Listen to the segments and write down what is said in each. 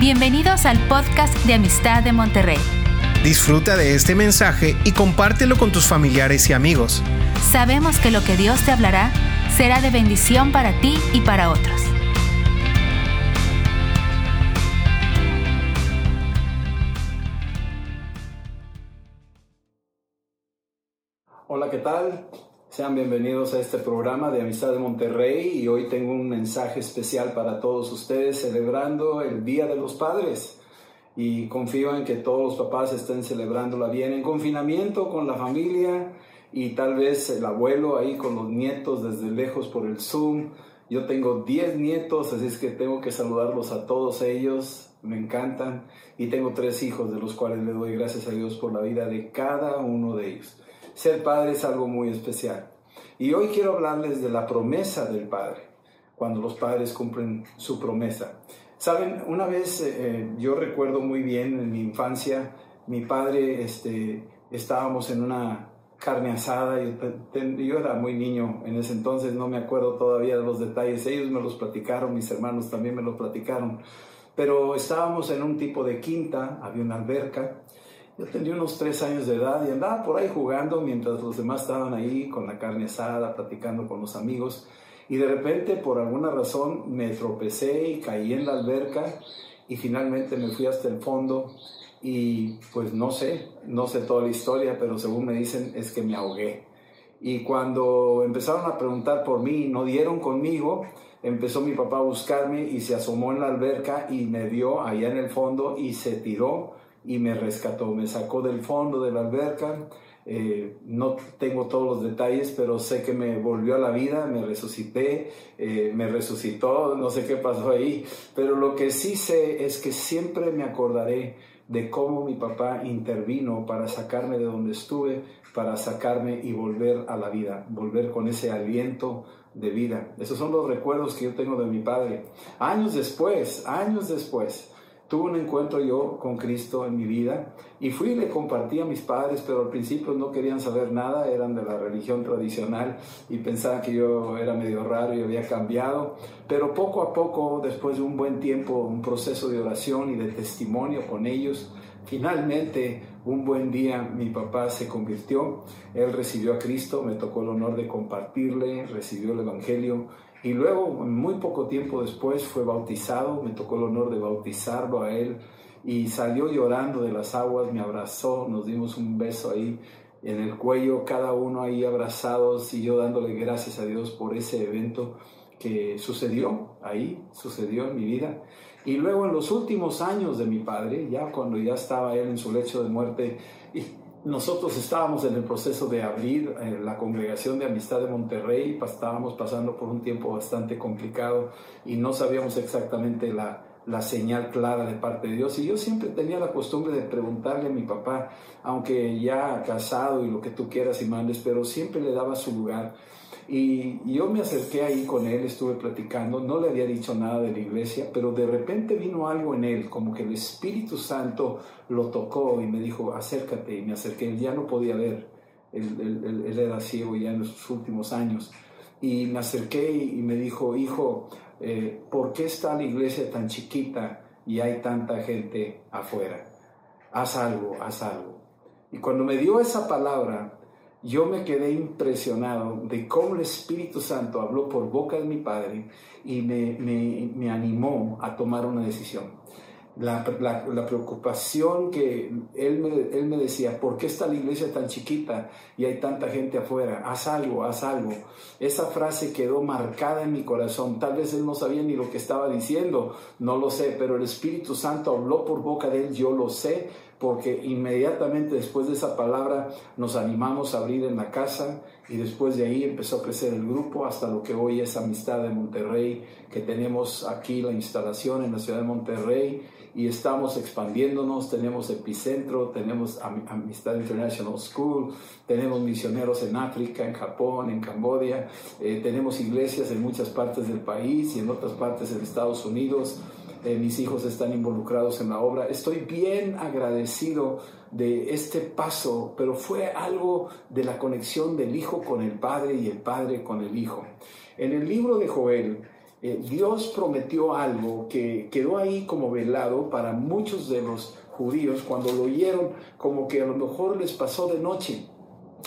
Bienvenidos al podcast de Amistad de Monterrey. Disfruta de este mensaje y compártelo con tus familiares y amigos. Sabemos que lo que Dios te hablará será de bendición para ti y para otros. Hola, ¿qué tal? Sean bienvenidos a este programa de Amistad de Monterrey y hoy tengo un mensaje especial para todos ustedes celebrando el Día de los Padres y confío en que todos los papás estén celebrándola bien en confinamiento con la familia y tal vez el abuelo ahí con los nietos desde lejos por el Zoom. Yo tengo 10 nietos, así es que tengo que saludarlos a todos ellos, me encantan y tengo tres hijos de los cuales le doy gracias a Dios por la vida de cada uno de ellos. Ser padre es algo muy especial. Y hoy quiero hablarles de la promesa del padre, cuando los padres cumplen su promesa. Saben, una vez eh, yo recuerdo muy bien en mi infancia, mi padre, este, estábamos en una carne asada, yo, yo era muy niño en ese entonces, no me acuerdo todavía de los detalles, ellos me los platicaron, mis hermanos también me los platicaron, pero estábamos en un tipo de quinta, había una alberca, yo tenía unos tres años de edad y andaba por ahí jugando mientras los demás estaban ahí con la carne asada, platicando con los amigos. Y de repente, por alguna razón, me tropecé y caí en la alberca y finalmente me fui hasta el fondo y pues no sé, no sé toda la historia, pero según me dicen es que me ahogué. Y cuando empezaron a preguntar por mí y no dieron conmigo, empezó mi papá a buscarme y se asomó en la alberca y me vio allá en el fondo y se tiró y me rescató, me sacó del fondo de la alberca. Eh, no tengo todos los detalles, pero sé que me volvió a la vida, me resucité, eh, me resucitó, no sé qué pasó ahí, pero lo que sí sé es que siempre me acordaré de cómo mi papá intervino para sacarme de donde estuve, para sacarme y volver a la vida, volver con ese aliento de vida. Esos son los recuerdos que yo tengo de mi padre. Años después, años después, tuve un encuentro yo con Cristo en mi vida y fui y le compartí a mis padres, pero al principio no querían saber nada, eran de la religión tradicional y pensaban que yo era medio raro y había cambiado, pero poco a poco, después de un buen tiempo, un proceso de oración y de testimonio con ellos, finalmente un buen día mi papá se convirtió, él recibió a Cristo, me tocó el honor de compartirle, recibió el Evangelio. Y luego, muy poco tiempo después, fue bautizado, me tocó el honor de bautizarlo a él. Y salió llorando de las aguas, me abrazó, nos dimos un beso ahí en el cuello, cada uno ahí abrazados y yo dándole gracias a Dios por ese evento que sucedió ahí, sucedió en mi vida. Y luego en los últimos años de mi padre, ya cuando ya estaba él en su lecho de muerte, nosotros estábamos en el proceso de abrir eh, la congregación de Amistad de Monterrey, estábamos pasando por un tiempo bastante complicado y no sabíamos exactamente la, la señal clara de parte de Dios. Y yo siempre tenía la costumbre de preguntarle a mi papá, aunque ya casado y lo que tú quieras y mandes, pero siempre le daba su lugar. Y yo me acerqué ahí con él, estuve platicando, no le había dicho nada de la iglesia, pero de repente vino algo en él, como que el Espíritu Santo lo tocó y me dijo, acércate, y me acerqué, él ya no podía ver, él, era ciego ya en sus últimos años, y me acerqué y, me dijo, hijo, eh, ¿por qué está la iglesia tan chiquita y hay tanta gente afuera? Haz algo, haz algo. Y cuando me dio esa palabra, yo me quedé impresionado de cómo el Espíritu Santo habló por boca de mi Padre y me, me, me animó a tomar una decisión la, la, preocupación que él me, él me decía, ¿por qué está la iglesia tan chiquita y hay tanta gente afuera? Haz algo, haz algo. Esa frase quedó marcada en mi corazón. Tal vez él no sabía ni lo que estaba diciendo, no lo sé, pero el Espíritu Santo habló por boca de él, yo lo sé, porque inmediatamente después de esa palabra nos animamos a abrir en la casa y después de ahí empezó a crecer el grupo hasta lo que hoy es Amistad de Monterrey, que tenemos aquí la instalación en la ciudad de Monterrey y estamos expandiéndonos, tenemos epicentro, tenemos Amistad International School, tenemos misioneros en África, en Japón, en Cambodia, eh, tenemos iglesias en muchas partes del país y en otras partes en Estados Unidos. Eh, mis hijos están involucrados en la obra. Estoy bien agradecido de este paso, pero fue algo de la conexión del Hijo con el Padre y el Padre con el Hijo. En el libro de Joel, eh, Dios prometió algo que quedó ahí como velado para muchos de los judíos cuando lo oyeron, como que a lo mejor les pasó de noche.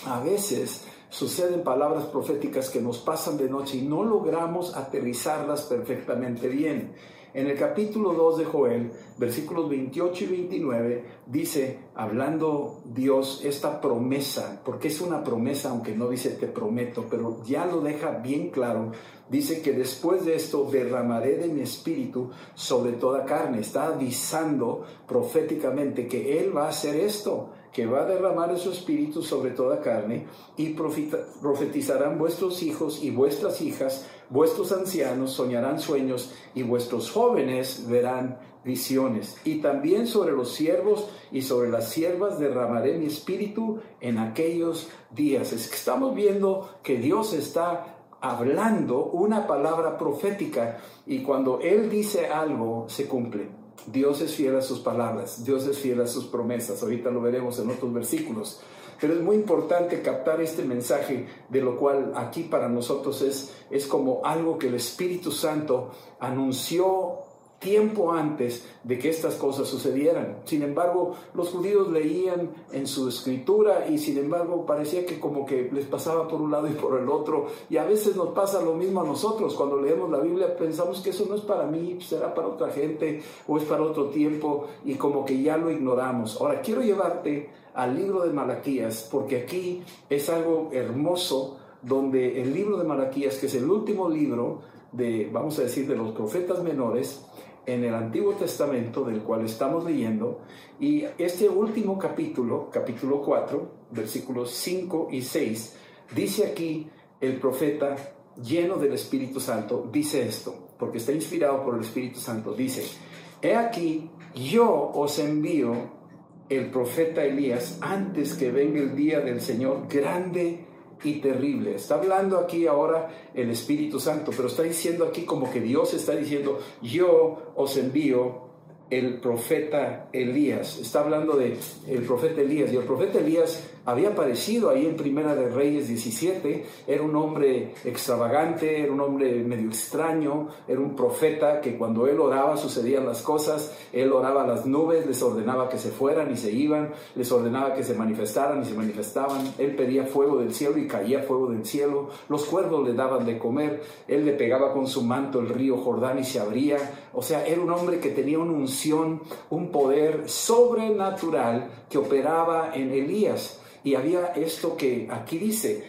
A veces suceden palabras proféticas que nos pasan de noche y no logramos aterrizarlas perfectamente bien. En el capítulo 2 de Joel, versículos 28 y 29, dice, hablando Dios, esta promesa, porque es una promesa, aunque no dice te prometo, pero ya lo deja bien claro, dice que después de esto derramaré de mi espíritu sobre toda carne. Está avisando proféticamente que Él va a hacer esto que va a derramar de su espíritu sobre toda carne, y profetizarán vuestros hijos y vuestras hijas, vuestros ancianos soñarán sueños, y vuestros jóvenes verán visiones. Y también sobre los siervos y sobre las siervas derramaré mi espíritu en aquellos días. Es que estamos viendo que Dios está hablando una palabra profética y cuando Él dice algo se cumple. Dios es fiel a sus palabras, Dios es fiel a sus promesas. Ahorita lo veremos en otros versículos. Pero es muy importante captar este mensaje, de lo cual aquí para nosotros es, es como algo que el Espíritu Santo anunció tiempo antes de que estas cosas sucedieran. Sin embargo, los judíos leían en su escritura y sin embargo parecía que como que les pasaba por un lado y por el otro. Y a veces nos pasa lo mismo a nosotros. Cuando leemos la Biblia pensamos que eso no es para mí, será para otra gente o es para otro tiempo y como que ya lo ignoramos. Ahora, quiero llevarte al libro de Malaquías porque aquí es algo hermoso donde el libro de Malaquías, que es el último libro de, vamos a decir, de los profetas menores, en el Antiguo Testamento del cual estamos leyendo y este último capítulo, capítulo 4, versículos 5 y 6, dice aquí el profeta lleno del Espíritu Santo, dice esto, porque está inspirado por el Espíritu Santo, dice, he aquí, yo os envío el profeta Elías antes que venga el día del Señor grande y terrible. Está hablando aquí ahora el Espíritu Santo, pero está diciendo aquí como que Dios está diciendo, yo os envío el profeta Elías. Está hablando de el profeta Elías. Y el profeta Elías había aparecido ahí en Primera de Reyes 17. Era un hombre extravagante, era un hombre medio extraño, era un profeta que cuando él oraba sucedían las cosas. Él oraba las nubes, les ordenaba que se fueran y se iban, les ordenaba que se manifestaran y se manifestaban. Él pedía fuego del cielo y caía fuego del cielo. Los cuervos le daban de comer. Él le pegaba con su manto el río Jordán y se abría. O sea, era un hombre que tenía un un poder sobrenatural que operaba en Elías. Y había esto que aquí dice,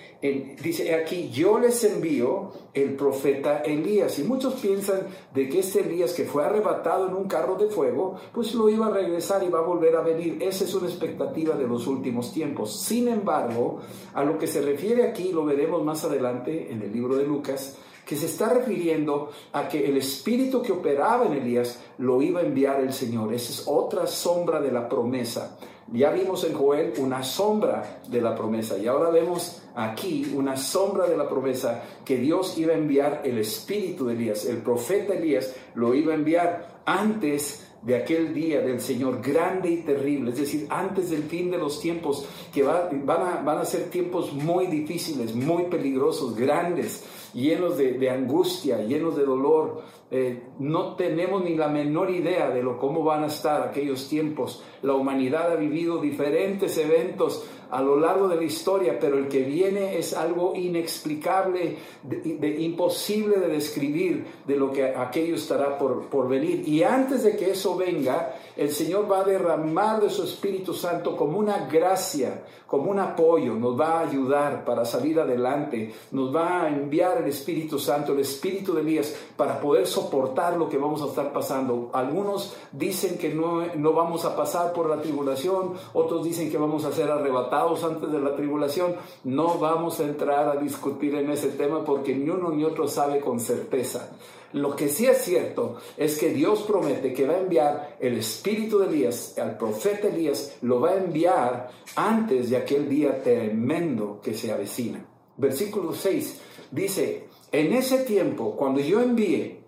dice aquí, yo les envío el profeta Elías. Y muchos piensan de que este Elías que fue arrebatado en un carro de fuego, pues lo iba a regresar y va a volver a venir. Esa es una expectativa de los últimos tiempos. Sin embargo, a lo que se refiere aquí, lo veremos más adelante en el libro de Lucas, que se está refiriendo a que el espíritu que operaba en Elías lo iba a enviar el Señor. Esa es otra sombra de la promesa. Ya vimos en Joel una sombra de la promesa y ahora vemos aquí una sombra de la promesa que Dios iba a enviar el espíritu de Elías. El profeta Elías lo iba a enviar antes de aquel día del Señor grande y terrible, es decir, antes del fin de los tiempos, que van, a, van a ser tiempos muy difíciles, muy peligrosos, grandes, llenos de, angustia, llenos de dolor. Eh, no tenemos ni la menor idea de lo, cómo van a estar aquellos tiempos. La humanidad ha vivido diferentes eventos a lo largo de la historia, pero el que viene es algo inexplicable, de, imposible de describir de lo que aquello estará por, por venir. Y antes de que eso venga, el Señor va a derramar de su Espíritu Santo como una gracia, como un apoyo, nos va a ayudar para salir adelante, nos va a enviar el Espíritu Santo, el Espíritu de Elías, para poder soportar lo que vamos a estar pasando. Algunos dicen que no, no vamos a pasar por la tribulación, otros dicen que vamos a ser arrebatados antes de la tribulación. No vamos a entrar a discutir en ese tema porque ni uno ni otro sabe con certeza. Lo que sí es cierto es que Dios promete que va a enviar el espíritu de Elías, al profeta Elías, lo va a enviar antes de aquel día tremendo que se avecina. Versículo 6 dice, en ese tiempo, cuando yo envíe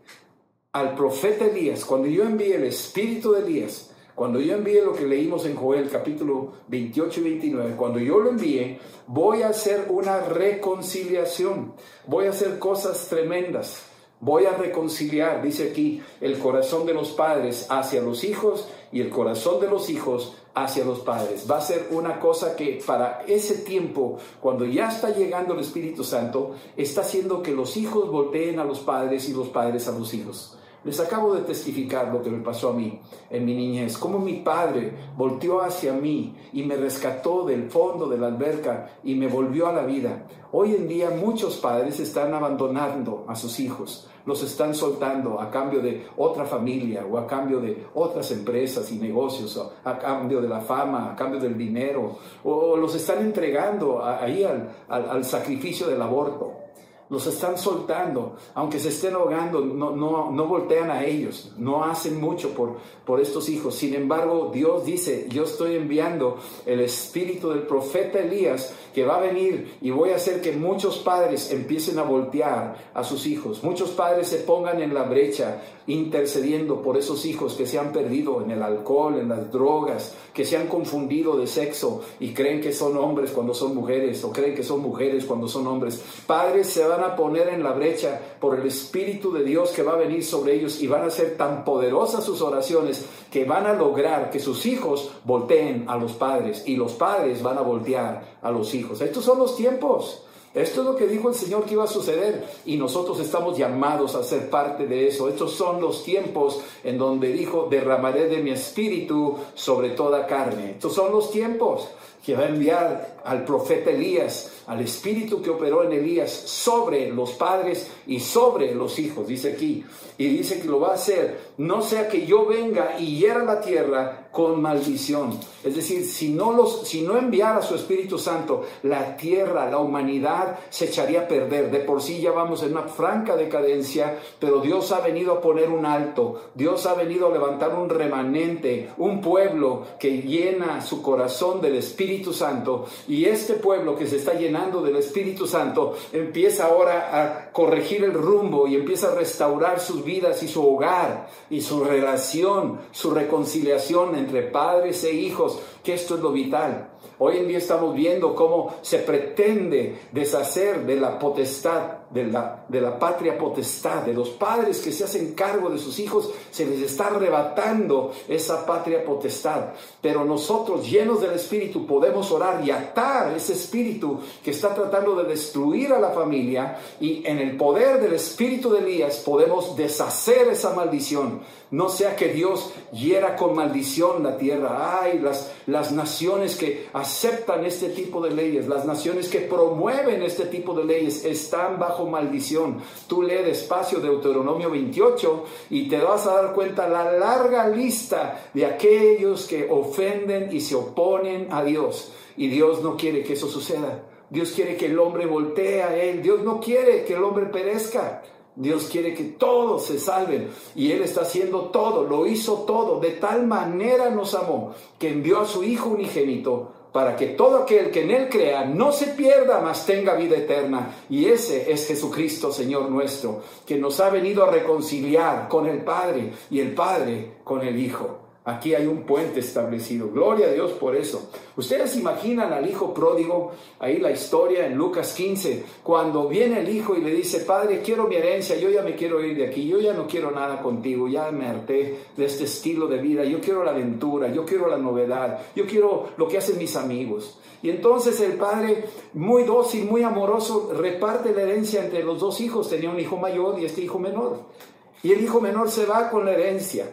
al profeta Elías, cuando yo envíe el espíritu de Elías, cuando yo envíe lo que leímos en Joel capítulo 28 y 29, cuando yo lo envíe, voy a hacer una reconciliación, voy a hacer cosas tremendas Voy a reconciliar, dice aquí, el corazón de los padres hacia los hijos y el corazón de los hijos hacia los padres. Va a ser una cosa que para ese tiempo, cuando ya está llegando el Espíritu Santo, está haciendo que los hijos volteen a los padres y los padres a los hijos. Les acabo de testificar lo que me pasó a mí en mi niñez, cómo mi padre volteó hacia mí y me rescató del fondo de la alberca y me volvió a la vida. Hoy en día muchos padres están abandonando a sus hijos, los están soltando a cambio de otra familia o a cambio de otras empresas y negocios, o a cambio de la fama, a cambio del dinero, o los están entregando ahí al, al sacrificio del aborto los están soltando, aunque se estén ahogando, no, no, no voltean a ellos, no hacen mucho por, por estos hijos. Sin embargo, Dios dice, yo estoy enviando el espíritu del profeta Elías que va a venir y voy a hacer que muchos padres empiecen a voltear a sus hijos, muchos padres se pongan en la brecha intercediendo por esos hijos que se han perdido en el alcohol, en las drogas, que se han confundido de sexo y creen que son hombres cuando son mujeres o creen que son mujeres cuando son hombres. Padres se van a poner en la brecha por el Espíritu de Dios que va a venir sobre ellos y van a ser tan poderosas sus oraciones que van a lograr que sus hijos volteen a los padres y los padres van a voltear a los hijos. Estos son los tiempos. Esto es lo que dijo el Señor que iba a suceder y nosotros estamos llamados a ser parte de eso. Estos son los tiempos en donde dijo, derramaré de mi espíritu sobre toda carne. Estos son los tiempos que va a enviar al profeta Elías, al espíritu que operó en Elías sobre los padres y sobre los hijos, dice aquí. Y dice que lo va a hacer, no sea que yo venga y hiera la tierra con maldición. Es decir, si no, los, si no enviara su Espíritu Santo, la tierra, la humanidad se echaría a perder. De por sí ya vamos en una franca decadencia, pero Dios ha venido a poner un alto. Dios ha venido a levantar un remanente, un pueblo que llena su corazón del Espíritu Santo. Y este pueblo que se está llenando del Espíritu Santo empieza ahora a corregir el rumbo y empieza a restaurar sus vidas y su hogar y su relación, su reconciliación entre padres e hijos, que esto es lo vital. Hoy en día estamos viendo cómo se pretende deshacer de la potestad, de la, de la patria potestad, de los padres que se hacen cargo de sus hijos, se les está arrebatando esa patria potestad. Pero nosotros, llenos del Espíritu, podemos orar y atar ese Espíritu que está tratando de destruir a la familia y en el poder del Espíritu de Elías podemos deshacer esa maldición. No sea que Dios hiera con maldición la tierra. Ay, las, las naciones que aceptan este tipo de leyes, las naciones que promueven este tipo de leyes, están bajo maldición. Tú lee despacio Deuteronomio 28 y te vas a dar cuenta la larga lista de aquellos que ofenden y se oponen a Dios. Y Dios no quiere que eso suceda. Dios quiere que el hombre voltee a Él. Dios no quiere que el hombre perezca. Dios quiere que todos se salven y Él está haciendo todo, lo hizo todo, de tal manera nos amó que envió a su Hijo unigénito para que todo aquel que en Él crea no se pierda, mas tenga vida eterna. Y ese es Jesucristo, Señor nuestro, que nos ha venido a reconciliar con el Padre y el Padre con el Hijo. Aquí hay un puente establecido. Gloria a Dios por eso. Ustedes imaginan al hijo pródigo, ahí la historia en Lucas 15, cuando viene el hijo y le dice, Padre, quiero mi herencia, yo ya me quiero ir de aquí, yo ya no quiero nada contigo, ya me harté de este estilo de vida, yo quiero la aventura, yo quiero la novedad, yo quiero lo que hacen mis amigos. Y entonces el padre, muy dócil, muy amoroso, reparte la herencia entre los dos hijos. Tenía un hijo mayor y este hijo menor. Y el hijo menor se va con la herencia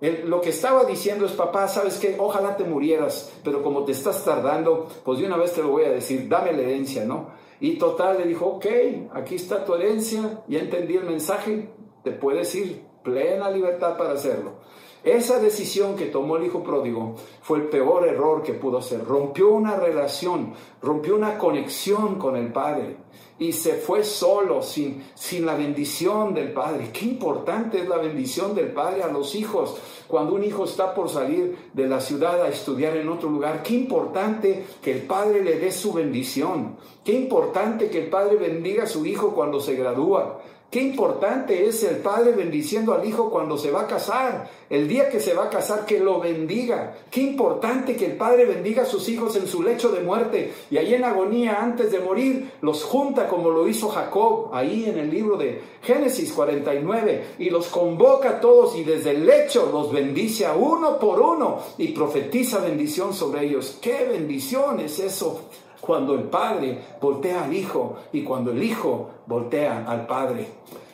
lo que estaba diciendo es, papá, ¿sabes qué? Ojalá te murieras, pero como te estás tardando, pues de una vez te lo voy a decir, dame la herencia, ¿no? Y total le dijo, ok, aquí está tu herencia, ya entendí el mensaje, te puedes ir, plena libertad para hacerlo. Esa decisión que tomó el hijo pródigo fue el peor error que pudo hacer. Rompió una relación, rompió una conexión con el Padre y se fue solo, sin, sin la bendición del Padre. Qué importante es la bendición del Padre a los hijos. Cuando un hijo está por salir de la ciudad a estudiar en otro lugar, qué importante que el Padre le dé su bendición. Qué importante que el Padre bendiga a su hijo cuando se gradúa. Qué importante es el padre bendiciendo al hijo cuando se va a casar. El día que se va a casar, que lo bendiga. Qué importante que el padre bendiga a sus hijos en su lecho de muerte. Y ahí en agonía, antes de morir, los junta como lo hizo Jacob, ahí en el libro de Génesis 49. Y los convoca a todos y desde el lecho los bendice a uno por uno y profetiza bendición sobre ellos. Qué bendición es eso cuando el padre voltea al hijo y cuando el hijo voltea al padre.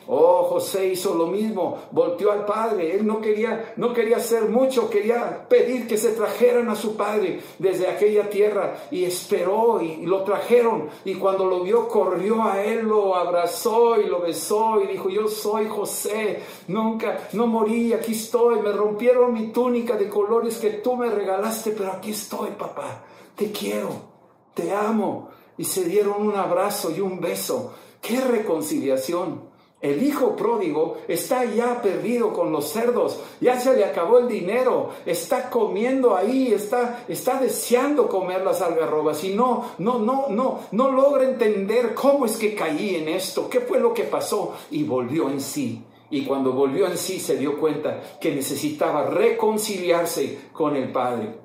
Oh, José hizo lo mismo, volteó al padre. Él no quería, no quería hacer mucho, quería pedir que se trajeran a su padre desde aquella tierra y esperó y, lo trajeron. Y cuando lo vio, corrió a él, lo abrazó y lo besó y dijo: Yo soy José, nunca, no morí, aquí estoy. Me rompieron mi túnica de colores que tú me regalaste, pero aquí estoy, papá. Te quiero te amo. Y se dieron un abrazo y un beso. ¡Qué reconciliación! El hijo pródigo está ya perdido con los cerdos, ya se le acabó el dinero, está comiendo ahí, está, está deseando comer las algarrobas y no, no, no, no, no logra entender cómo es que caí en esto, qué fue lo que pasó y volvió en sí. Y cuando volvió en sí se dio cuenta que necesitaba reconciliarse con el Padre.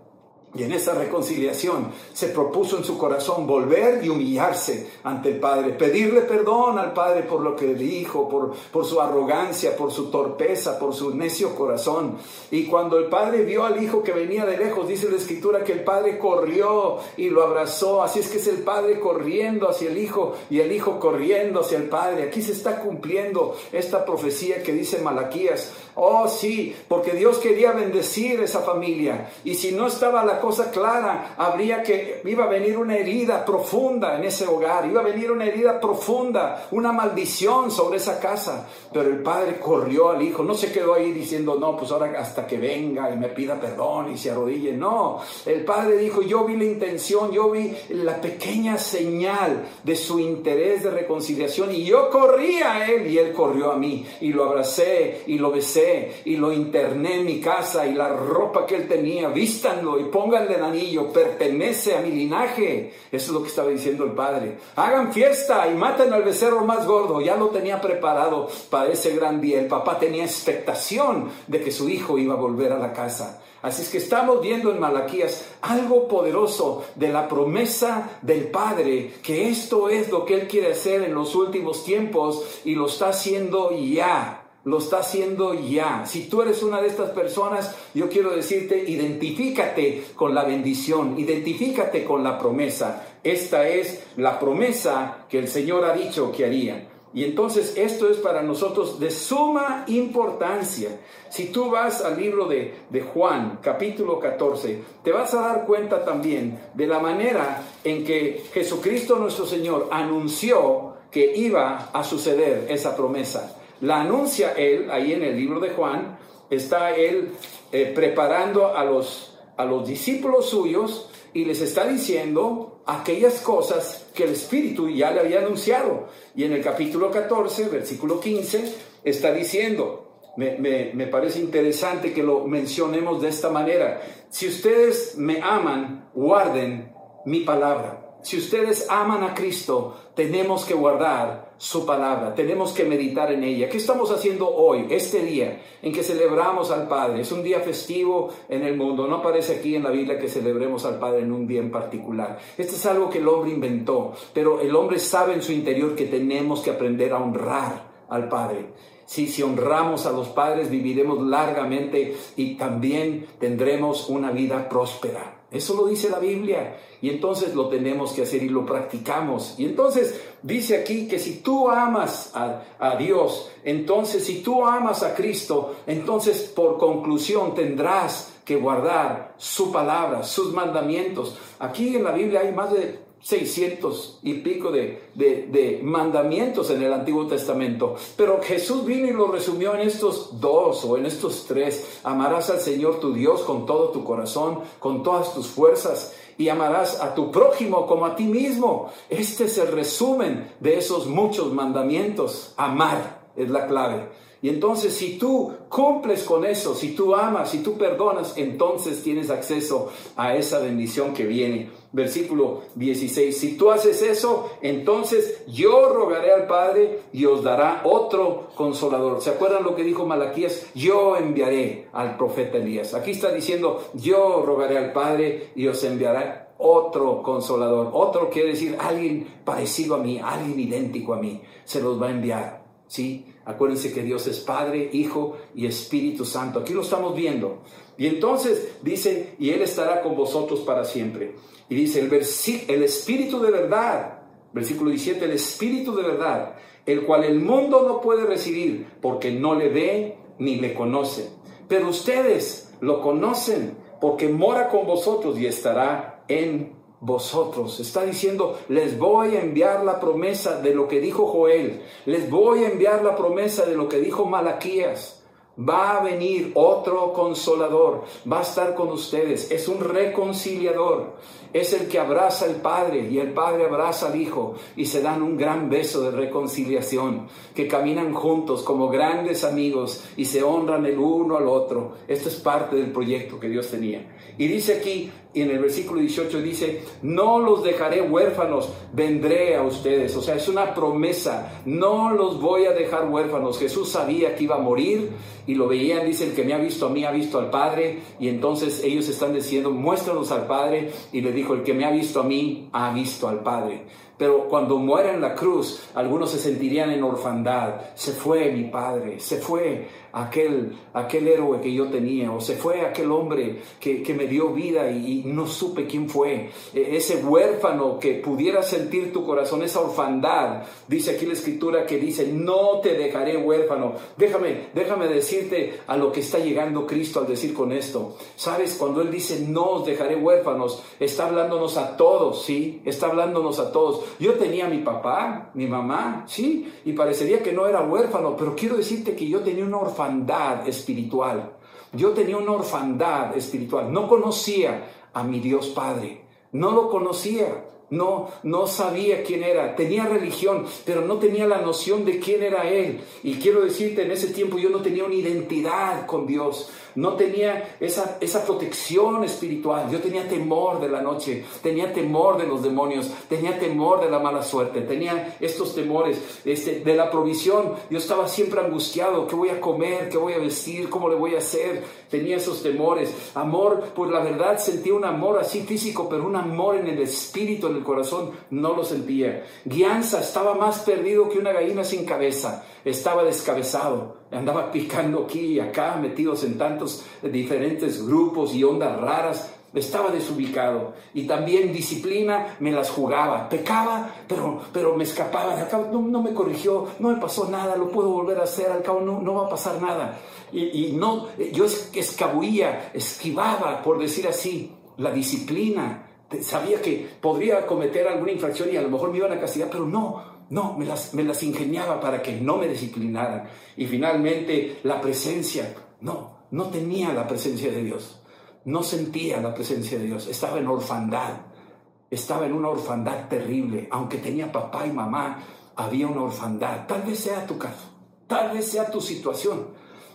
Y en esa reconciliación se propuso en su corazón volver y humillarse ante el Padre, pedirle perdón al Padre por lo que dijo, por, por su arrogancia, por su torpeza, por su necio corazón. Y cuando el Padre vio al Hijo que venía de lejos, dice la Escritura que el Padre corrió y lo abrazó. Así es que es el Padre corriendo hacia el Hijo y el Hijo corriendo hacia el Padre. Aquí se está cumpliendo esta profecía que dice Malaquías. Oh sí, porque Dios quería bendecir esa familia. Y si no estaba la cosa clara, habría que, iba a venir una herida profunda en ese hogar, iba a venir una herida profunda, una maldición sobre esa casa. Pero el padre corrió al hijo, no se quedó ahí diciendo, no, pues ahora hasta que venga y me pida perdón y se arrodille. No, el padre dijo, yo vi la intención, yo vi la pequeña señal de su interés de reconciliación y yo corrí a él y él corrió a mí y lo abracé y lo besé y lo interné en mi casa y la ropa que él tenía, vístanlo y pónganle anillo, pertenece a mi linaje. Eso es lo que estaba diciendo el padre. Hagan fiesta y maten al becerro más gordo. Ya lo tenía preparado para ese gran día. El papá tenía expectación de que su hijo iba a volver a la casa. Así es que estamos viendo en Malaquías algo poderoso de la promesa del Padre, que esto es lo que Él quiere hacer en los últimos tiempos y lo está haciendo ya lo está haciendo ya. Si tú eres una de estas personas, yo quiero decirte, identifícate con la bendición, identifícate con la promesa. Esta es la promesa que el Señor ha dicho que haría. Y entonces esto es para nosotros de suma importancia. Si tú vas al libro de, de, Juan, capítulo 14, te vas a dar cuenta también de la manera en que Jesucristo nuestro Señor anunció que iba a suceder esa promesa. La anuncia él ahí en el libro de Juan, está él eh, preparando a los, a los discípulos suyos y les está diciendo aquellas cosas que el Espíritu ya le había anunciado. Y en el capítulo 14, versículo 15, está diciendo, me, me, parece interesante que lo mencionemos de esta manera, si ustedes me aman, guarden mi palabra. Si ustedes aman a Cristo, tenemos que guardar su palabra, tenemos que meditar en ella. ¿Qué estamos haciendo hoy, este día en que celebramos al Padre? Es un día festivo en el mundo, no aparece aquí en la Biblia que celebremos al Padre en un día en particular. Este es algo que el hombre inventó, pero el hombre sabe en su interior que tenemos que aprender a honrar al Padre. Si, si honramos a los padres, viviremos largamente y también tendremos una vida próspera. Eso lo dice la Biblia y entonces lo tenemos que hacer y lo practicamos. Y entonces dice aquí que si tú amas a, a, Dios, entonces si tú amas a Cristo, entonces por conclusión tendrás que guardar su palabra, sus mandamientos. Aquí en la Biblia hay más de 600 y pico de, mandamientos en el Antiguo Testamento. Pero Jesús vino y lo resumió en estos dos o en estos tres. Amarás al Señor tu Dios con todo tu corazón, con todas tus fuerzas y amarás a tu prójimo como a ti mismo. Este es el resumen de esos muchos mandamientos. Amar es la clave. Y entonces si tú cumples con eso, si tú amas, si tú perdonas, entonces tienes acceso a esa bendición que viene. Versículo 16, si tú haces eso, entonces yo rogaré al Padre y os dará otro consolador. ¿Se acuerdan lo que dijo Malaquías? Yo enviaré al profeta Elías. Aquí está diciendo, yo rogaré al Padre y os enviará otro consolador. Otro quiere decir alguien parecido a mí, alguien idéntico a mí. Se los va a enviar. ¿Sí? Acuérdense que Dios es Padre, Hijo y Espíritu Santo. Aquí lo estamos viendo. Y entonces dice, y Él estará con vosotros para siempre. Y dice, el, el Espíritu de verdad, versículo 17, el Espíritu de verdad, el cual el mundo no puede recibir porque no le ve ni le conoce. Pero ustedes lo conocen porque mora con vosotros y estará en vosotros. Está diciendo, les voy a enviar la promesa de lo que dijo Joel, les voy a enviar la promesa de lo que dijo Malaquías. Va a venir otro consolador, va a estar con ustedes, es un reconciliador, es el que abraza al Padre y el Padre abraza al Hijo y se dan un gran beso de reconciliación, que caminan juntos como grandes amigos y se honran el uno al otro. Esto es parte del proyecto que Dios tenía. Y dice aquí, y en el versículo 18 dice, no los dejaré huérfanos, vendré a ustedes. O sea, es una promesa, no los voy a dejar huérfanos. Jesús sabía que iba a morir y lo veían, dice, el que me ha visto a mí ha visto al Padre. Y entonces ellos están diciendo, muéstranos al Padre. Y le dijo, el que me ha visto a mí ha visto al Padre. Pero cuando muera en la cruz, algunos se sentirían en orfandad. Se fue mi padre, se fue aquel, aquel héroe que yo tenía, o se fue aquel hombre que, me dio vida y, no supe quién fue. E, ese huérfano que pudiera sentir tu corazón, esa orfandad. Dice aquí la escritura que dice, no te dejaré huérfano. Déjame, déjame decirte a lo que está llegando Cristo al decir con esto. Sabes, cuando Él dice, no os dejaré huérfanos, está hablándonos a todos, ¿sí? Está hablándonos a todos. Yo tenía mi papá, mi mamá, ¿sí? Y parecería que no era huérfano, pero quiero decirte que yo tenía una orfandad espiritual. Yo tenía una orfandad espiritual. No conocía a mi Dios Padre. No lo conocía. No, no sabía quién era. Tenía religión, pero no tenía la noción de quién era Él. Y quiero decirte, en ese tiempo yo no tenía una identidad con Dios no tenía esa, esa protección espiritual. Yo tenía temor de la noche, tenía temor de los demonios, tenía temor de la mala suerte, tenía estos temores este, de la provisión. Yo estaba siempre angustiado, ¿qué voy a comer? ¿Qué voy a vestir? ¿Cómo le voy a hacer? Tenía esos temores. Amor, pues la verdad sentía un amor así físico, pero un amor en el espíritu, en el corazón, no lo sentía. Guianza, estaba más perdido que una gallina sin cabeza estaba descabezado, andaba picando aquí y acá, metidos en tantos diferentes grupos y ondas raras, estaba desubicado. Y también disciplina me las jugaba, pecaba, pero, pero me escapaba, al cabo no, me corrigió, no me pasó nada, lo puedo volver a hacer, al cabo no, no va a pasar nada. Y, y no, yo escabuía, esquivaba, por decir así, la disciplina. Sabía que podría cometer alguna infracción y a lo mejor me iban a castigar, pero no, no, me las, me las ingeniaba para que no me disciplinaran. Y finalmente la presencia, no, no tenía la presencia de Dios. No sentía la presencia de Dios. Estaba en orfandad. Estaba en una orfandad terrible. Aunque tenía papá y mamá, había una orfandad. Tal vez sea tu caso. Tal vez sea tu situación.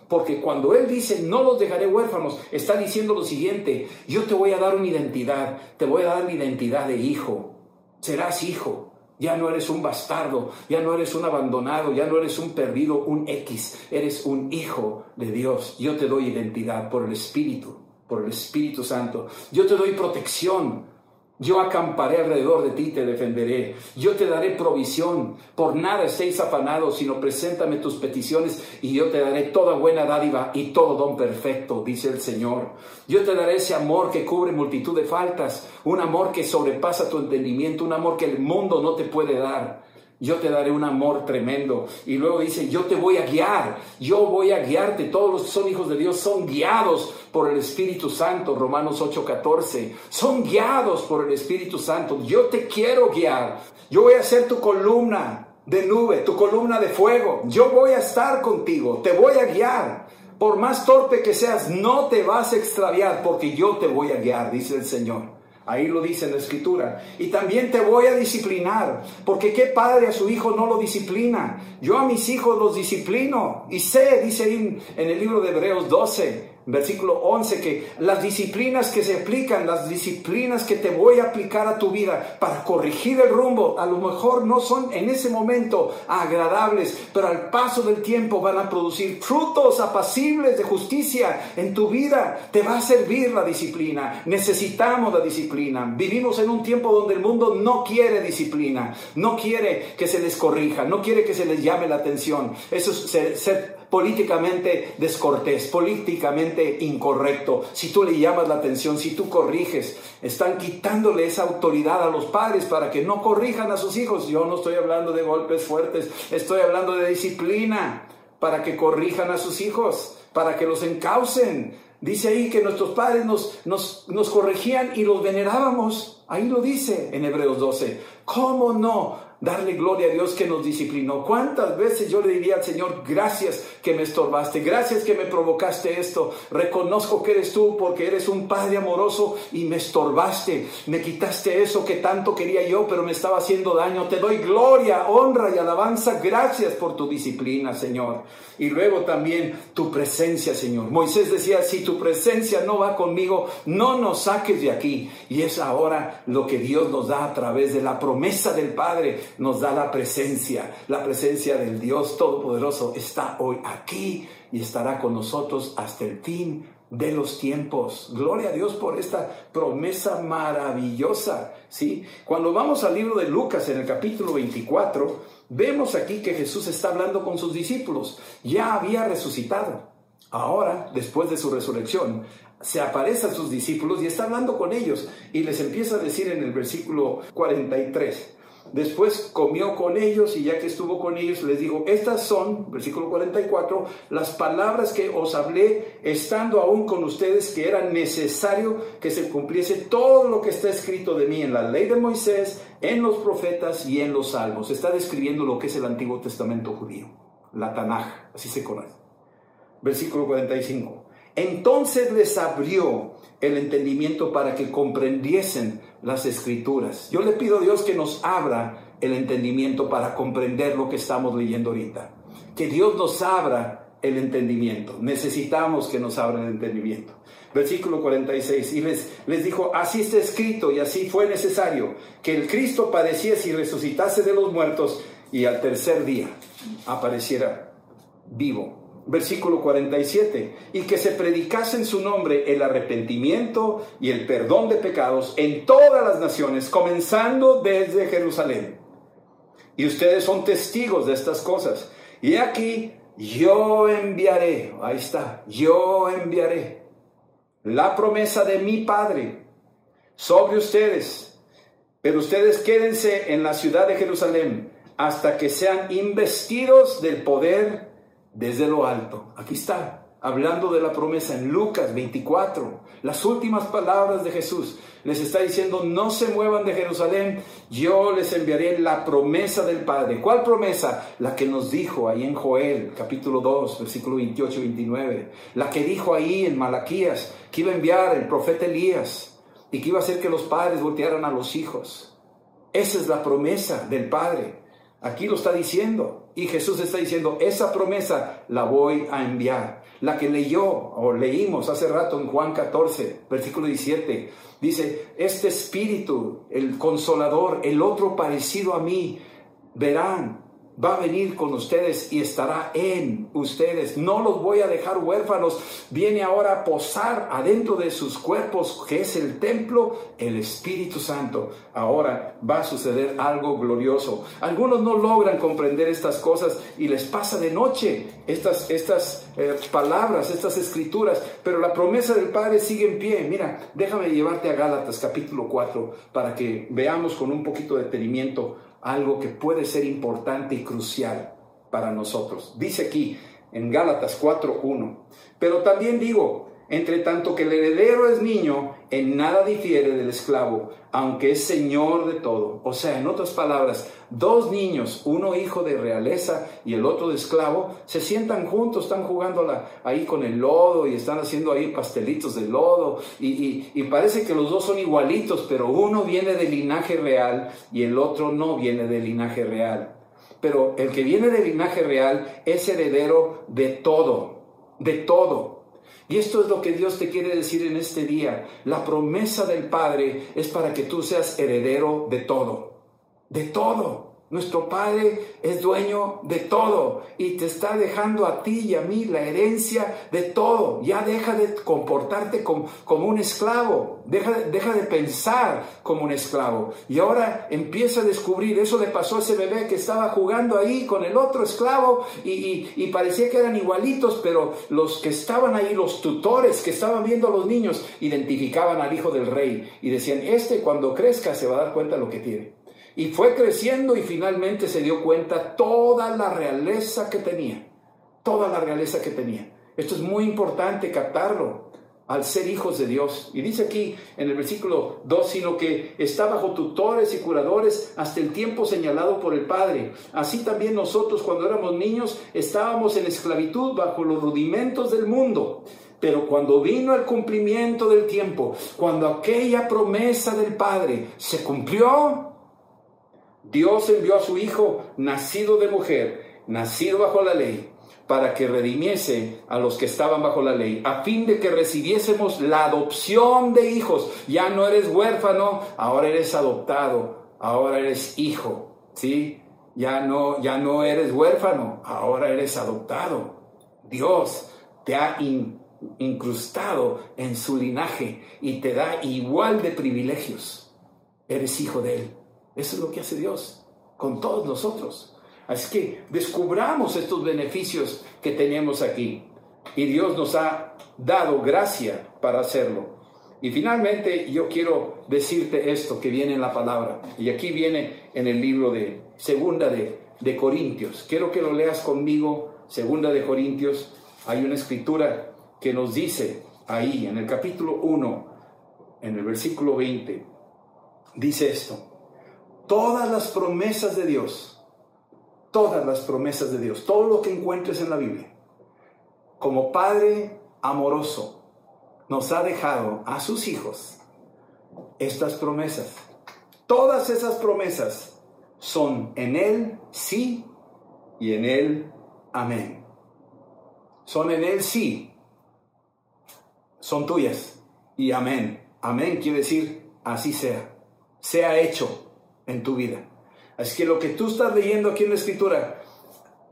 Porque cuando Él dice, no los dejaré huérfanos, está diciendo lo siguiente, yo te voy a dar una identidad, te voy a dar la identidad de hijo. Serás hijo, ya no eres un bastardo, ya no eres un abandonado, ya no eres un perdido, un X, eres un hijo de Dios. Yo te doy identidad por el Espíritu, por el Espíritu Santo. Yo te doy protección yo acamparé alrededor de ti, te defenderé. Yo te daré provisión. Por nada estéis afanados, sino preséntame tus peticiones y yo te daré toda buena dádiva y todo don perfecto, dice el Señor. Yo te daré ese amor que cubre multitud de faltas, un amor que sobrepasa tu entendimiento, un amor que el mundo no te puede dar yo te daré un amor tremendo. Y luego dice, yo te voy a guiar, yo voy a guiarte. Todos los que son hijos de Dios son guiados por el Espíritu Santo, Romanos 8:14. Son guiados por el Espíritu Santo. Yo te quiero guiar. Yo voy a ser tu columna de nube, tu columna de fuego. Yo voy a estar contigo, te voy a guiar. Por más torpe que seas, no te vas a extraviar porque yo te voy a guiar, dice el Señor. Ahí lo dice en la escritura. Y también te voy a disciplinar, porque qué padre a su hijo no lo disciplina. Yo a mis hijos los disciplino. Y sé, dice ahí en el libro de Hebreos 12, versículo 11, que las disciplinas que se aplican, las disciplinas que te voy a aplicar a tu vida para corregir el rumbo, a lo mejor no son en ese momento agradables, pero al paso del tiempo van a producir frutos apacibles de justicia en tu vida. Te va a servir la disciplina. Necesitamos la disciplina. Vivimos en un tiempo donde el mundo no quiere disciplina, no quiere que se les corrija, no quiere que se les llame la atención. Eso es ser políticamente descortés, políticamente incorrecto, si tú le llamas la atención, si tú corriges, están quitándole esa autoridad a los padres para que no corrijan a sus hijos. Yo no estoy hablando de golpes fuertes, estoy hablando de disciplina para que corrijan a sus hijos, para que los encaucen. Dice ahí que nuestros padres nos, nos, nos corregían y los venerábamos. Ahí lo dice en Hebreos 12. ¿Cómo no? Darle gloria a Dios que nos disciplinó. ¿Cuántas veces yo le diría al Señor, gracias que me estorbaste, gracias que me provocaste esto, reconozco que eres tú porque eres un Padre amoroso y me estorbaste, me quitaste eso que tanto quería yo, pero me estaba haciendo daño. Te doy gloria, honra y alabanza, gracias por tu disciplina, Señor. Y luego también tu presencia, Señor. Moisés decía, si tu presencia no va conmigo, no nos saques de aquí. Y es ahora lo que Dios nos da a través de la promesa del Padre nos da la presencia. La presencia del Dios Todopoderoso está hoy aquí y estará con nosotros hasta el fin de los tiempos. Gloria a Dios por esta promesa maravillosa, ¿sí? Cuando vamos al libro de Lucas en el capítulo 24, vemos aquí que Jesús está hablando con sus discípulos. Ya había resucitado. Ahora, después de su resurrección, se aparece a sus discípulos y está hablando con ellos y les empieza a decir en el versículo 43, Después comió con ellos y ya que estuvo con ellos les dijo, estas son, versículo 44, las palabras que os hablé estando aún con ustedes que era necesario que se cumpliese todo lo que está escrito de mí en la ley de Moisés, en los profetas y en los salmos. Está describiendo lo que es el Antiguo Testamento judío, la Tanaj, así se conoce. Versículo 45. Entonces les abrió el entendimiento para que comprendiesen las escrituras. Yo le pido a Dios que nos abra el entendimiento para comprender lo que estamos leyendo ahorita. Que Dios nos abra el entendimiento. Necesitamos que nos abra el entendimiento. Versículo 46. Y les, les dijo, así está escrito y así fue necesario que el Cristo padeciese y resucitase de los muertos y al tercer día apareciera vivo versículo 47, y que se predicase en su nombre el arrepentimiento y el perdón de pecados en todas las naciones, comenzando desde Jerusalén. Y ustedes son testigos de estas cosas. Y aquí yo enviaré, ahí está, yo enviaré la promesa de mi Padre sobre ustedes. Pero ustedes quédense en la ciudad de Jerusalén hasta que sean investidos del poder desde lo alto. Aquí está, hablando de la promesa en Lucas 24, las últimas palabras de Jesús. Les está diciendo, no se muevan de Jerusalén, yo les enviaré la promesa del Padre. ¿Cuál promesa? La que nos dijo ahí en Joel, capítulo 2, versículo 28 y 29. La que dijo ahí en Malaquías, que iba a enviar el profeta Elías y que iba a hacer que los padres voltearan a los hijos. Esa es la promesa del Padre. Aquí lo está diciendo. Y Jesús está diciendo, esa promesa la voy a enviar. La que leyó o leímos hace rato en Juan 14, versículo 17, dice, este espíritu, el consolador, el otro parecido a mí, verán va a venir con ustedes y estará en ustedes. No los voy a dejar huérfanos. Viene ahora a posar adentro de sus cuerpos, que es el templo, el Espíritu Santo. Ahora va a suceder algo glorioso. Algunos no logran comprender estas cosas y les pasa de noche estas, estas eh, palabras, estas escrituras, pero la promesa del Padre sigue en pie. Mira, déjame llevarte a Gálatas capítulo 4 para que veamos con un poquito de detenimiento algo que puede ser importante y crucial para nosotros. Dice aquí en Gálatas 4.1, pero también digo, Entre tanto que el heredero es niño, en nada difiere del esclavo, aunque es señor de todo. O sea, en otras palabras, dos niños, uno hijo de realeza y el otro de esclavo, se sientan juntos, están jugando ahí con el lodo y están haciendo ahí pastelitos de lodo y, y parece que los dos son igualitos, pero uno viene del linaje real y el otro no viene del linaje real. Pero el que viene del linaje real es heredero de todo, de todo. Y esto es lo que Dios te quiere decir en este día. La promesa del Padre es para que tú seas heredero de todo. De todo. Nuestro Padre es dueño de todo y te está dejando a ti y a mí la herencia de todo. Ya deja de comportarte como, un esclavo, deja, deja, de pensar como un esclavo. Y ahora empieza a descubrir, eso le pasó a ese bebé que estaba jugando ahí con el otro esclavo y, y parecía que eran igualitos, pero los que estaban ahí, los tutores que estaban viendo a los niños, identificaban al hijo del rey y decían, este cuando crezca se va a dar cuenta de lo que tiene. Y fue creciendo y finalmente se dio cuenta toda la realeza que tenía, toda la realeza que tenía. Esto es muy importante captarlo al ser hijos de Dios. Y dice aquí en el versículo 2, sino que está bajo tutores y curadores hasta el tiempo señalado por el Padre. Así también nosotros cuando éramos niños estábamos en esclavitud bajo los rudimentos del mundo. Pero cuando vino el cumplimiento del tiempo, cuando aquella promesa del Padre se cumplió, Dios envió a su Hijo, nacido de mujer, nacido bajo la ley, para que redimiese a los que estaban bajo la ley, a fin de que recibiésemos la adopción de hijos. Ya no eres huérfano, ahora eres adoptado, ahora eres hijo, ¿sí? Ya no, ya no eres huérfano, ahora eres adoptado. Dios te ha incrustado en su linaje y te da igual de privilegios. Eres hijo de Él. Eso es lo que hace Dios con todos nosotros. Así que descubramos estos beneficios que tenemos aquí. Y Dios nos ha dado gracia para hacerlo. Y finalmente yo quiero decirte esto que viene en la palabra. Y aquí viene en el libro de Segunda de, de Corintios. Quiero que lo leas conmigo. Segunda de Corintios. Hay una escritura que nos dice ahí en el capítulo 1, en el versículo 20. Dice esto todas las promesas de Dios, todas las promesas de Dios, todo lo que encuentres en la Biblia, como Padre amoroso, nos ha dejado a sus hijos estas promesas. Todas esas promesas son en Él sí y en Él amén. Son en Él sí, son tuyas y amén. Amén quiere decir así sea, sea hecho en tu vida. Así que lo que tú estás leyendo aquí en la escritura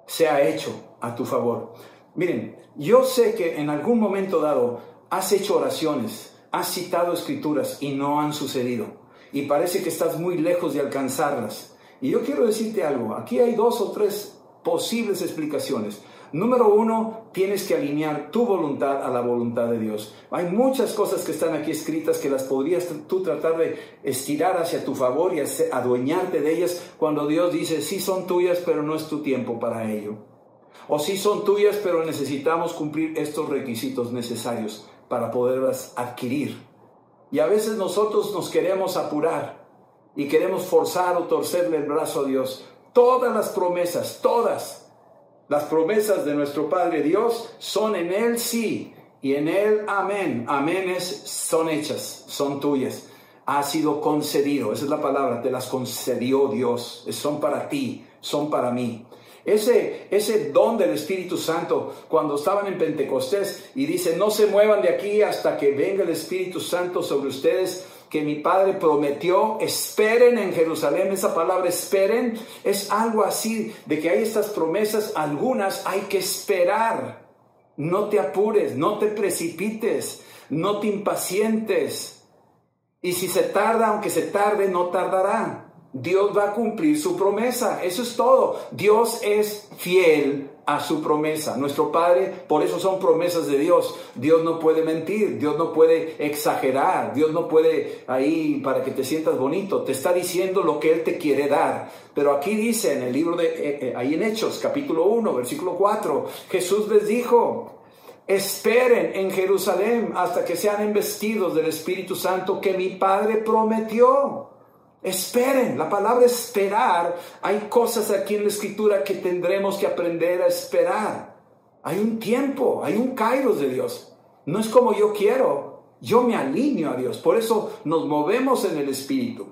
se ha hecho a tu favor. Miren, yo sé que en algún momento dado has hecho oraciones, has citado escrituras y no han sucedido. Y parece que estás muy lejos de alcanzarlas. Y yo quiero decirte algo, aquí hay dos o tres posibles explicaciones. Número uno, tienes que alinear tu voluntad a la voluntad de Dios. Hay muchas cosas que están aquí escritas que las podrías tú tratar de estirar hacia tu favor y adueñarte de ellas cuando Dios dice, sí son tuyas, pero no es tu tiempo para ello. O sí son tuyas, pero necesitamos cumplir estos requisitos necesarios para poderlas adquirir. Y a veces nosotros nos queremos apurar y queremos forzar o torcerle el brazo a Dios. Todas las promesas, todas, las promesas de nuestro Padre Dios son en Él sí y en Él amén. Amén son hechas, son tuyas. Ha sido concedido, esa es la palabra, te las concedió Dios. Son para ti, son para mí. Ese, ese don del Espíritu Santo, cuando estaban en Pentecostés y dice, no se muevan de aquí hasta que venga el Espíritu Santo sobre ustedes, que mi Padre prometió, esperen en Jerusalén, esa palabra esperen es algo así, de que hay estas promesas, algunas hay que esperar. No te apures, no te precipites, no te impacientes. Y si se tarda, aunque se tarde, no tardará. Dios va a cumplir su promesa. Eso es todo. Dios es fiel a su promesa. Nuestro Padre, por eso son promesas de Dios. Dios no puede mentir, Dios no puede exagerar, Dios no puede ahí para que te sientas bonito. Te está diciendo lo que Él te quiere dar. Pero aquí dice en el libro de, eh, eh, ahí en Hechos, capítulo 1, versículo 4, Jesús les dijo, esperen en Jerusalén hasta que sean investidos del Espíritu Santo que mi Padre prometió. Esperen, la palabra esperar, hay cosas aquí en la escritura que tendremos que aprender a esperar. Hay un tiempo, hay un kairos de Dios. No es como yo quiero, yo me alineo a Dios. Por eso nos movemos en el Espíritu.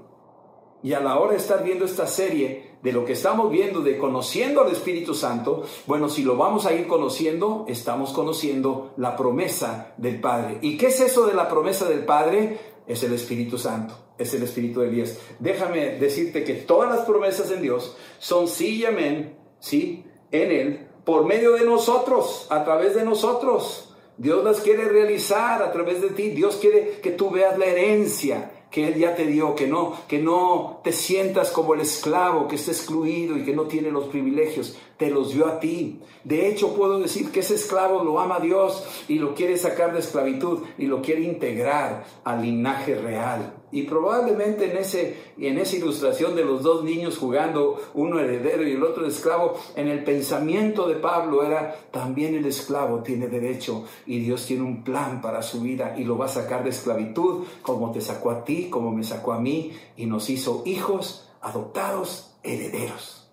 Y a la hora de estar viendo esta serie, de lo que estamos viendo, de conociendo al Espíritu Santo, bueno, si lo vamos a ir conociendo, estamos conociendo la promesa del Padre. ¿Y qué es eso de la promesa del Padre? Es el Espíritu Santo es el espíritu de Elías. Déjame decirte que todas las promesas en Dios son sí y amén, sí, en Él, por medio de nosotros, a través de nosotros. Dios las quiere realizar a través de ti. Dios quiere que tú veas la herencia que Él ya te dio, que no, que no te sientas como el esclavo que está excluido y que no tiene los privilegios, te los dio a ti. De hecho, puedo decir que ese esclavo lo ama a Dios y lo quiere sacar de esclavitud y lo quiere integrar al linaje real. Y probablemente en, ese, en esa ilustración de los dos niños jugando, uno heredero y el otro esclavo, en el pensamiento de Pablo era, también el esclavo tiene derecho y Dios tiene un plan para su vida y lo va a sacar de esclavitud, como te sacó a ti, como me sacó a mí, y nos hizo hijos adoptados, herederos.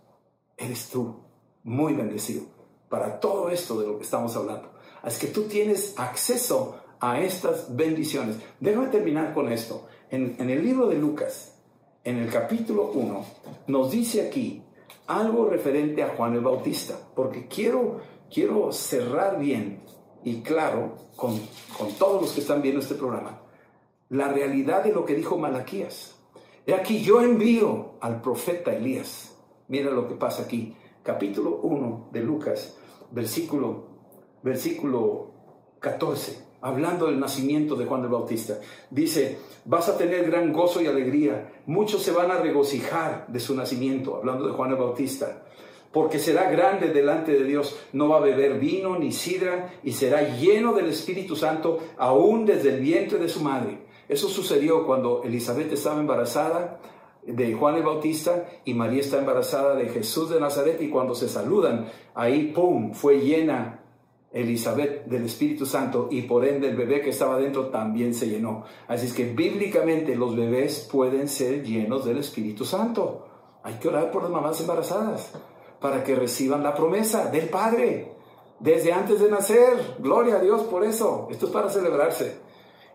Eres tú, muy bendecido, para todo esto de lo que estamos hablando. Así que tú tienes acceso a estas bendiciones. Déjame terminar con esto. En, el libro de Lucas, en el capítulo 1, nos dice aquí algo referente a Juan el Bautista, porque quiero, quiero cerrar bien y claro con, con todos los que están viendo este programa la realidad de lo que dijo Malaquías. He aquí yo envío al profeta Elías. Mira lo que pasa aquí. Capítulo 1 de Lucas, versículo, versículo 14 hablando del nacimiento de Juan el Bautista. Dice, vas a tener gran gozo y alegría. Muchos se van a regocijar de su nacimiento, hablando de Juan el Bautista. Porque será grande delante de Dios, no va a beber vino ni sidra y será lleno del Espíritu Santo aún desde el vientre de su madre. Eso sucedió cuando Elizabeth estaba embarazada de Juan el Bautista y María está embarazada de Jesús de Nazaret y cuando se saludan, ahí, ¡pum!, fue llena Elizabeth del Espíritu Santo y por ende el bebé que estaba dentro también se llenó. Así es que bíblicamente los bebés pueden ser llenos del Espíritu Santo. Hay que orar por las mamás embarazadas para que reciban la promesa del Padre desde antes de nacer. Gloria a Dios por eso. Esto es para celebrarse.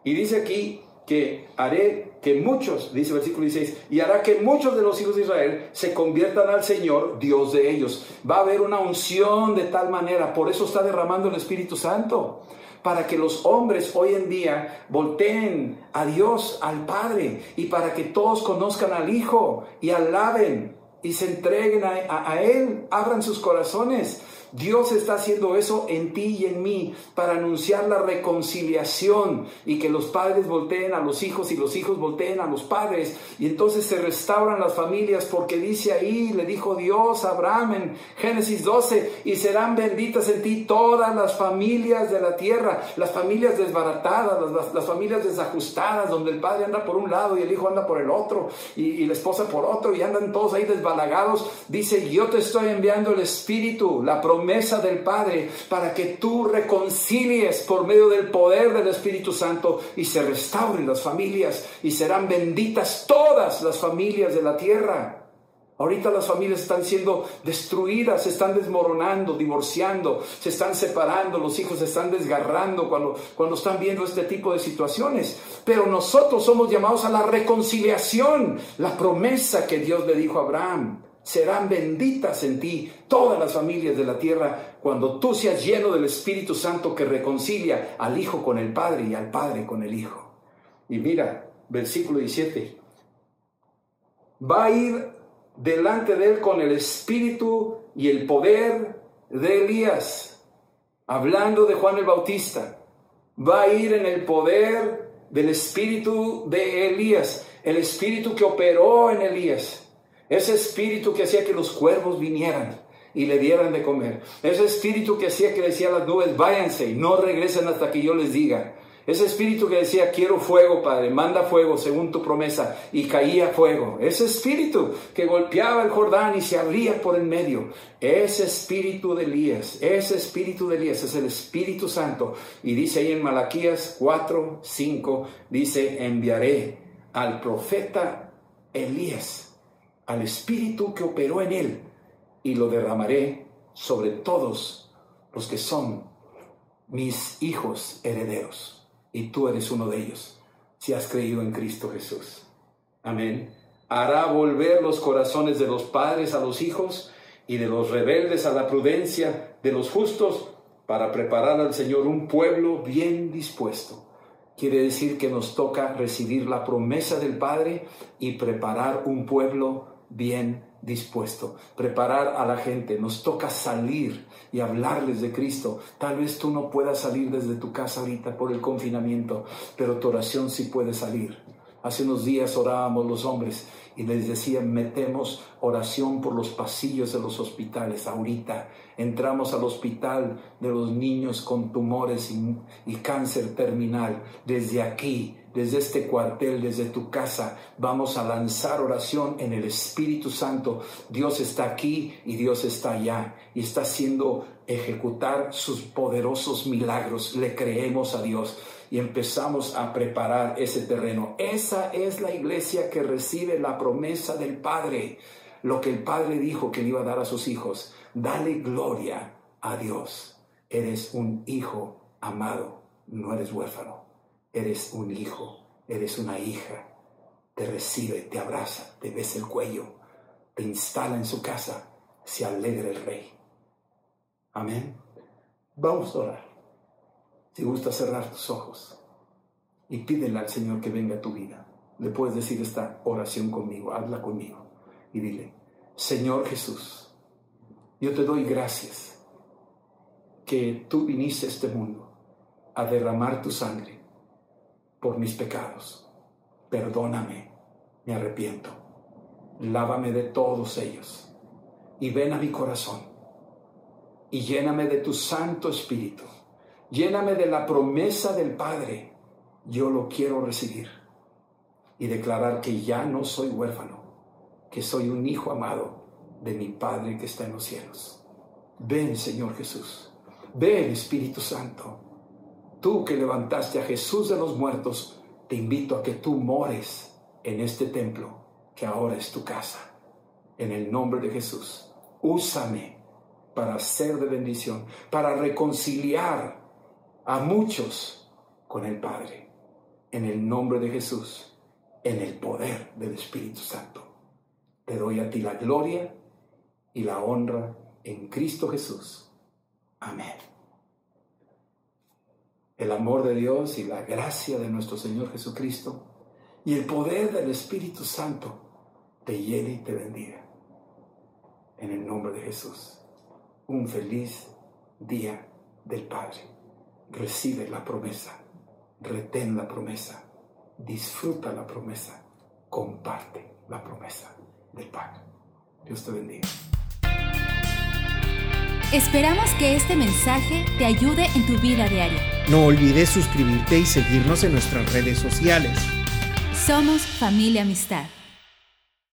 Y dice aquí que haré que muchos, dice el versículo 16, y hará que muchos de los hijos de Israel se conviertan al Señor, Dios de ellos. Va a haber una unción de tal manera, por eso está derramando el Espíritu Santo, para que los hombres hoy en día volteen a Dios, al Padre, y para que todos conozcan al Hijo y alaben y se entreguen a, a Él, abran sus corazones Dios está haciendo eso en ti y en mí para anunciar la reconciliación y que los padres volteen a los hijos y los hijos volteen a los padres. Y entonces se restauran las familias porque dice ahí, le dijo Dios a Abraham en Génesis 12, y serán benditas en ti todas las familias de la tierra, las familias desbaratadas, las, familias desajustadas, donde el padre anda por un lado y el hijo anda por el otro y, y la esposa por otro y andan todos ahí desbalagados. Dice, yo te estoy enviando el Espíritu, la promesa promesa del Padre para que tú reconcilies por medio del poder del Espíritu Santo y se restauren las familias y serán benditas todas las familias de la tierra. Ahorita las familias están siendo destruidas, se están desmoronando, divorciando, se están separando, los hijos se están desgarrando cuando, cuando están viendo este tipo de situaciones. Pero nosotros somos llamados a la reconciliación, la promesa que Dios le dijo a Abraham serán benditas en ti todas las familias de la tierra cuando tú seas lleno del Espíritu Santo que reconcilia al Hijo con el Padre y al Padre con el Hijo. Y mira, versículo 17. Va a ir delante de él con el Espíritu y el poder de Elías, hablando de Juan el Bautista. Va a ir en el poder del Espíritu de Elías, el Espíritu que operó en Elías ese espíritu que hacía que los cuervos vinieran y le dieran de comer. Ese espíritu que hacía que decía a las nubes, váyanse y no regresen hasta que yo les diga. Ese espíritu que decía, quiero fuego, Padre, manda fuego según tu promesa, y caía fuego. Ese espíritu que golpeaba el Jordán y se abría por el medio. Ese espíritu de Elías, ese espíritu de Elías es el Espíritu Santo. Y dice ahí en Malaquías 4, 5, dice, enviaré al profeta Elías, al espíritu que operó en él, y lo derramaré sobre todos los que son mis hijos herederos y tú eres uno de ellos, si has creído en Cristo Jesús. Amén. Hará volver los corazones de los padres a los hijos y de los rebeldes a la prudencia de los justos para preparar al Señor un pueblo bien dispuesto. Quiere decir que nos toca recibir la promesa del Padre y preparar un pueblo bien dispuesto, preparar a la gente. Nos toca salir y hablarles de Cristo. Tal vez tú no puedas salir desde tu casa ahorita por el confinamiento, pero tu oración sí puede salir. Hace unos días orábamos los hombres y les decía, metemos oración por los pasillos de los hospitales. Ahorita entramos al hospital de los niños con tumores y, y cáncer terminal. Desde aquí desde este cuartel, desde tu casa, vamos a lanzar oración en el Espíritu Santo. Dios está aquí y Dios está allá y está haciendo ejecutar sus poderosos milagros. Le creemos a Dios y empezamos a preparar ese terreno. Esa es la iglesia que recibe la promesa del Padre, lo que el Padre dijo que le iba a dar a sus hijos. Dale gloria a Dios. Eres un hijo amado, no eres huérfano eres un hijo, eres una hija, te recibe, te abraza, te besa el cuello, te instala en su casa, se alegra el rey. Amén. Vamos a orar. Si gusta cerrar tus ojos y pídele al Señor que venga a tu vida, le puedes decir esta oración conmigo, habla conmigo y dile, Señor Jesús, yo te doy gracias que tú viniste a este mundo a derramar tu sangre por mis pecados. Perdóname, me arrepiento. Lávame de todos ellos y ven a mi corazón y lléname de tu Santo Espíritu. Lléname de la promesa del Padre. Yo lo quiero recibir y declarar que ya no soy huérfano, que soy un hijo amado de mi Padre que está en los cielos. Ven, Señor Jesús. Ven, Espíritu Santo. Tú que levantaste a Jesús de los muertos, te invito a que tú mores en este templo que ahora es tu casa. En el nombre de Jesús, úsame para ser de bendición, para reconciliar a muchos con el Padre. En el nombre de Jesús, en el poder del Espíritu Santo. Te doy a ti la gloria y la honra en Cristo Jesús. Amén el amor de Dios y la gracia de nuestro Señor Jesucristo y el poder del Espíritu Santo te llene y te bendiga. En el nombre de Jesús, un feliz día del Padre. Recibe la promesa, retén la promesa, disfruta la promesa, comparte la promesa del Padre. Dios te bendiga. Esperamos que este mensaje te ayude en tu vida diaria. No olvides suscribirte y seguirnos en nuestras redes sociales. Somos familia amistad.